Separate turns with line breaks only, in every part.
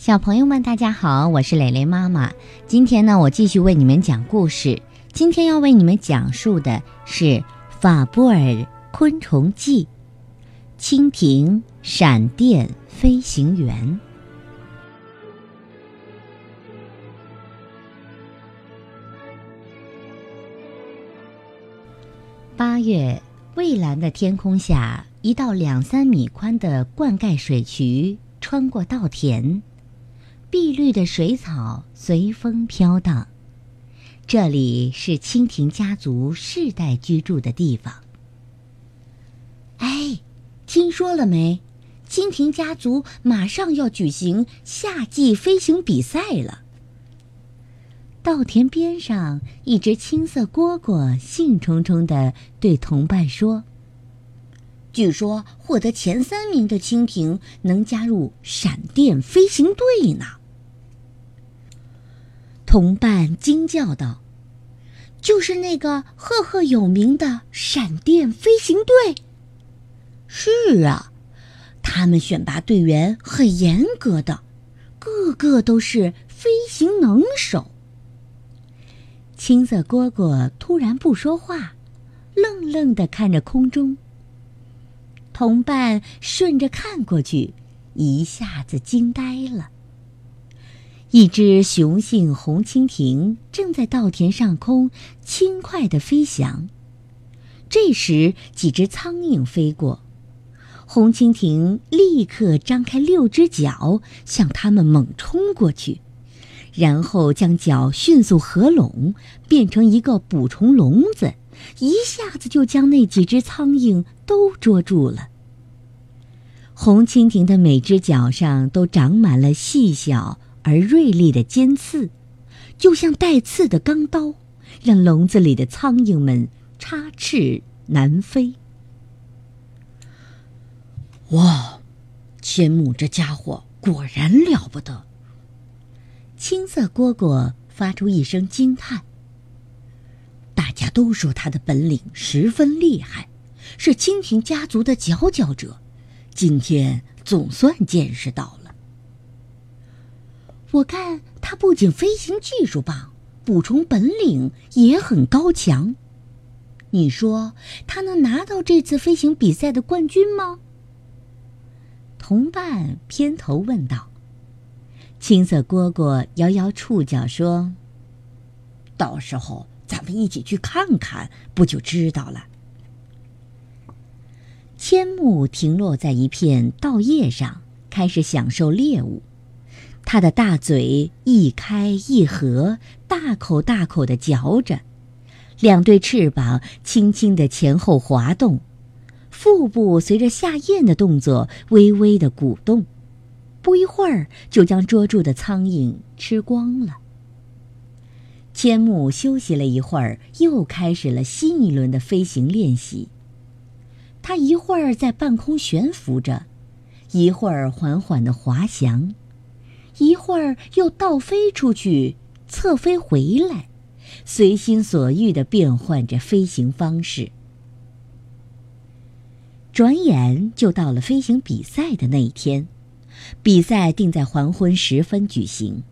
小朋友们，大家好，我是蕾蕾妈妈。今天呢，我继续为你们讲故事。今天要为你们讲述的是《法布尔昆虫记》——蜻蜓闪电飞行员。八月，蔚蓝的天空下，一道两三米宽的灌溉水渠穿过稻田。碧绿的水草随风飘荡，这里是蜻蜓家族世代居住的地方。哎，听说了没？蜻蜓家族马上要举行夏季飞行比赛了。稻田边上，一只青色蝈蝈兴冲冲地对同伴说：“据说获得前三名的蜻蜓能加入闪电飞行队呢。”同伴惊叫道：“就是那个赫赫有名的闪电飞行队。”“是啊，他们选拔队员很严格的，个个都是飞行能手。”青色蝈蝈突然不说话，愣愣的看着空中。同伴顺着看过去，一下子惊呆了。一只雄性红蜻蜓正在稻田上空轻快地飞翔。这时，几只苍蝇飞过，红蜻蜓立刻张开六只脚向它们猛冲过去，然后将脚迅速合拢，变成一个捕虫笼子，一下子就将那几只苍蝇都捉住了。红蜻蜓的每只脚上都长满了细小。而锐利的尖刺，就像带刺的钢刀，让笼子里的苍蝇们插翅难飞。
哇，千木这家伙果然了不得！
青色蝈蝈发出一声惊叹。
大家都说他的本领十分厉害，是蜻蜓家族的佼佼者。今天总算见识到了。
我看他不仅飞行技术棒，捕虫本领也很高强。你说他能拿到这次飞行比赛的冠军吗？同伴偏头问道。青色蝈蝈摇摇触角说：“
到时候咱们一起去看看，不就知道了。”
千木停落在一片稻叶上，开始享受猎物。它的大嘴一开一合，大口大口地嚼着，两对翅膀轻轻地前后滑动，腹部随着下咽的动作微微地鼓动，不一会儿就将捉住的苍蝇吃光了。千木休息了一会儿，又开始了新一轮的飞行练习。他一会儿在半空悬浮着，一会儿缓缓地滑翔。一会儿又倒飞出去，侧飞回来，随心所欲地变换着飞行方式。转眼就到了飞行比赛的那一天，比赛定在黄昏时分举行。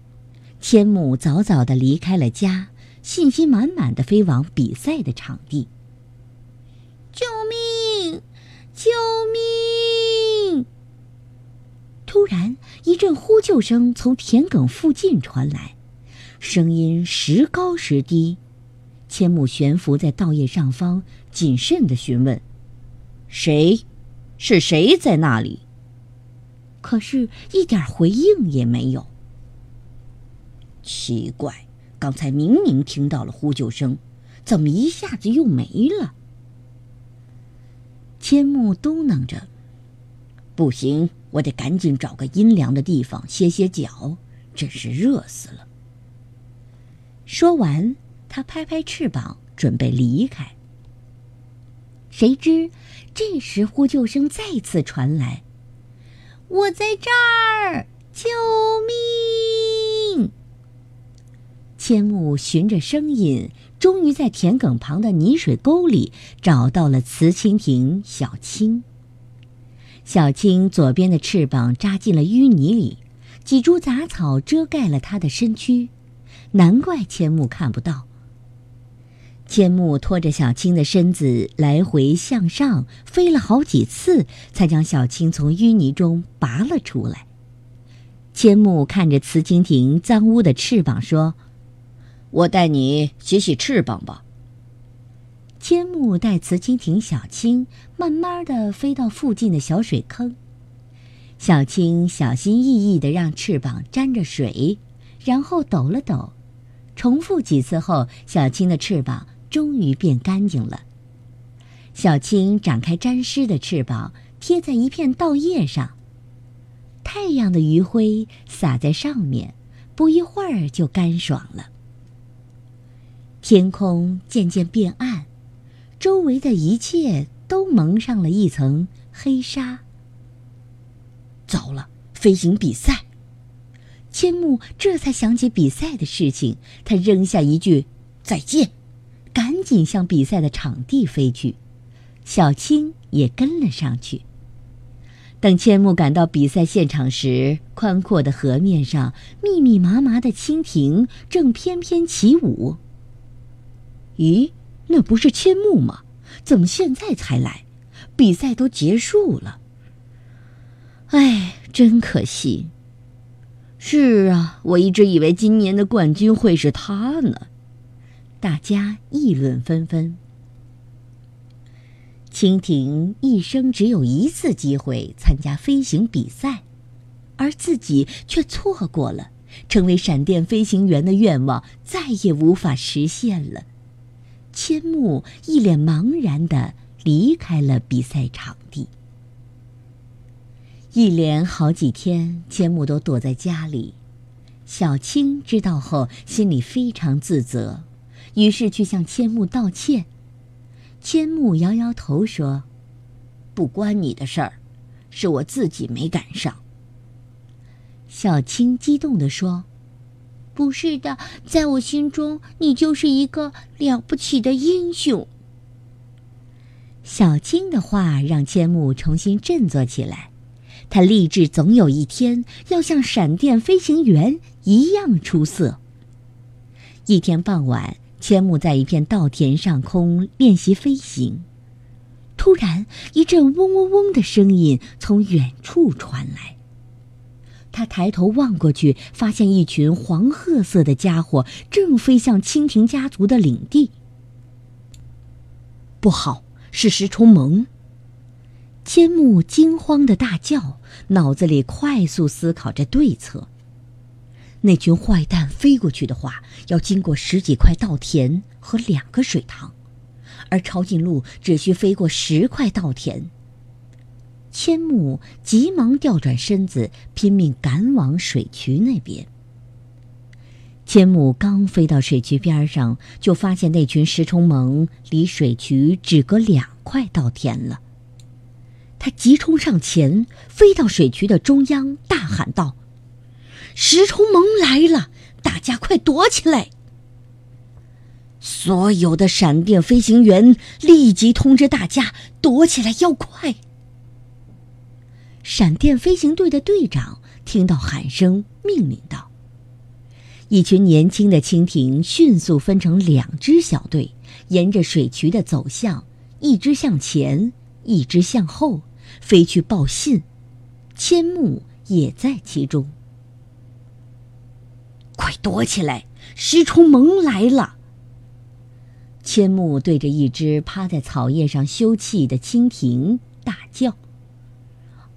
千木早早地离开了家，信心满满地飞往比赛的场地。救命！救命！突然，一阵呼救声从田埂附近传来，声音时高时低。千木悬浮在稻叶上方，谨慎地询问：“
谁？是谁在那里？”
可是，一点回应也没有。
奇怪，刚才明明听到了呼救声，怎么一下子又没了？
千木嘟囔着：“
不行。”我得赶紧找个阴凉的地方歇歇脚，真是热死了。
说完，他拍拍翅膀，准备离开。谁知，这时呼救声再次传来：“我在这儿，救命！”千木循着声音，终于在田埂旁的泥水沟里找到了雌蜻蜓小青。小青左边的翅膀扎进了淤泥里，几株杂草遮盖了它的身躯，难怪千木看不到。千木拖着小青的身子来回向上飞了好几次，才将小青从淤泥中拔了出来。千木看着雌蜻蜓脏污的翅膀，说：“
我带你洗洗翅膀吧。”
千木带雌蜻蜓小青慢慢的飞到附近的小水坑，小青小心翼翼的让翅膀沾着水，然后抖了抖，重复几次后，小青的翅膀终于变干净了。小青展开沾湿的翅膀，贴在一片稻叶上，太阳的余晖洒在上面，不一会儿就干爽了。天空渐渐变暗。周围的一切都蒙上了一层黑纱。
糟了，飞行比赛！
千木这才想起比赛的事情，他扔下一句“再见”，赶紧向比赛的场地飞去。小青也跟了上去。等千木赶到比赛现场时，宽阔的河面上，密密麻麻的蜻蜓正翩翩起舞。
咦？那不是千木吗？怎么现在才来？比赛都结束了。
哎，真可惜。
是啊，我一直以为今年的冠军会是他呢。
大家议论纷纷。蜻蜓一生只有一次机会参加飞行比赛，而自己却错过了，成为闪电飞行员的愿望再也无法实现了。千木一脸茫然的离开了比赛场地。一连好几天，千木都躲在家里。小青知道后，心里非常自责，于是去向千木道歉。千木摇摇头说：“
不关你的事儿，是我自己没赶上。”
小青激动地说。不是的，在我心中，你就是一个了不起的英雄。小青的话让千木重新振作起来，他立志总有一天要像闪电飞行员一样出色。一天傍晚，千木在一片稻田上空练习飞行，突然一阵嗡嗡嗡的声音从远处传来。他抬头望过去，发现一群黄褐色的家伙正飞向蜻蜓家族的领地。
不好，是石虫萌！
千木惊慌的大叫，脑子里快速思考着对策。那群坏蛋飞过去的话，要经过十几块稻田和两个水塘，而抄近路只需飞过十块稻田。千木急忙调转身子，拼命赶往水渠那边。千木刚飞到水渠边上，就发现那群食虫虻离水渠只隔两块稻田了。他急冲上前，飞到水渠的中央，大喊道：“食虫虻来了，大家快躲起来！”
所有的闪电飞行员立即通知大家躲起来，要快！
闪电飞行队的队长听到喊声，命令道：“一群年轻的蜻蜓迅速分成两支小队，沿着水渠的走向，一支向前，一支向后，飞去报信。千木也在其中。
快躲起来！石虫萌来了！”
千木对着一只趴在草叶上休憩的蜻蜓大叫。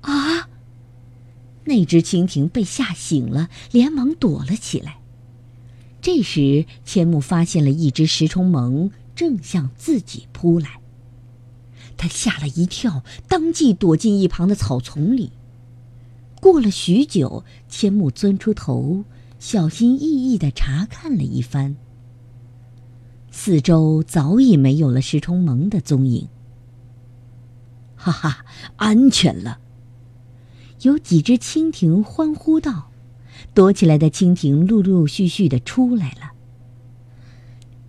啊！那只蜻蜓被吓醒了，连忙躲了起来。这时，千木发现了一只石虫萌正向自己扑来，他吓了一跳，当即躲进一旁的草丛里。过了许久，千木钻出头，小心翼翼地查看了一番，四周早已没有了石虫萌的踪影。
哈哈，安全了！
有几只蜻蜓欢呼道：“躲起来的蜻蜓陆陆续续的出来了。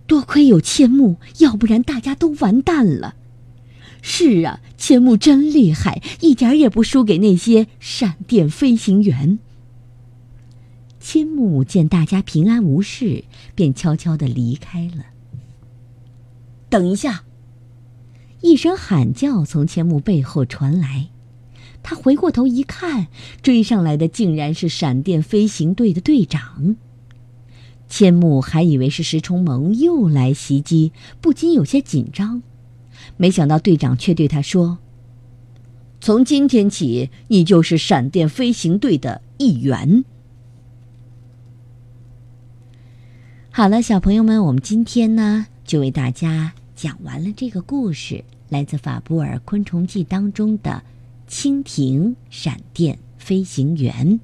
多亏有千木，要不然大家都完蛋了。是啊，千木真厉害，一点也不输给那些闪电飞行员。”
千木见大家平安无事，便悄悄的离开了。
等一下！
一声喊叫从千木背后传来，他回过头一看，追上来的竟然是闪电飞行队的队长。千木还以为是石崇蒙又来袭击，不禁有些紧张。没想到队长却对他说：“
从今天起，你就是闪电飞行队的一员。”
好了，小朋友们，我们今天呢就为大家讲完了这个故事，来自法布尔昆虫记当中的蜻蜓闪电飞行员。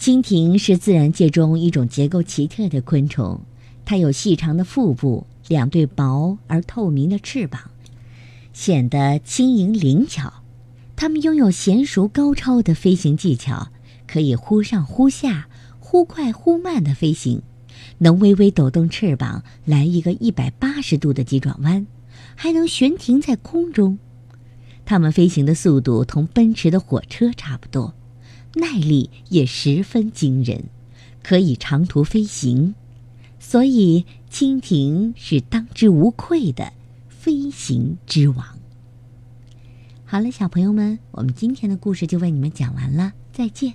蜻蜓是自然界中一种结构奇特的昆虫，它有细长的腹部，两对薄而透明的翅膀，显得轻盈灵巧。它们拥有娴熟高超的飞行技巧，可以忽上忽下、忽快忽慢的飞行，能微微抖动翅膀来一个一百八十度的急转弯，还能悬停在空中。它们飞行的速度同奔驰的火车差不多。耐力也十分惊人，可以长途飞行，所以蜻蜓是当之无愧的飞行之王。好了，小朋友们，我们今天的故事就为你们讲完了，再见。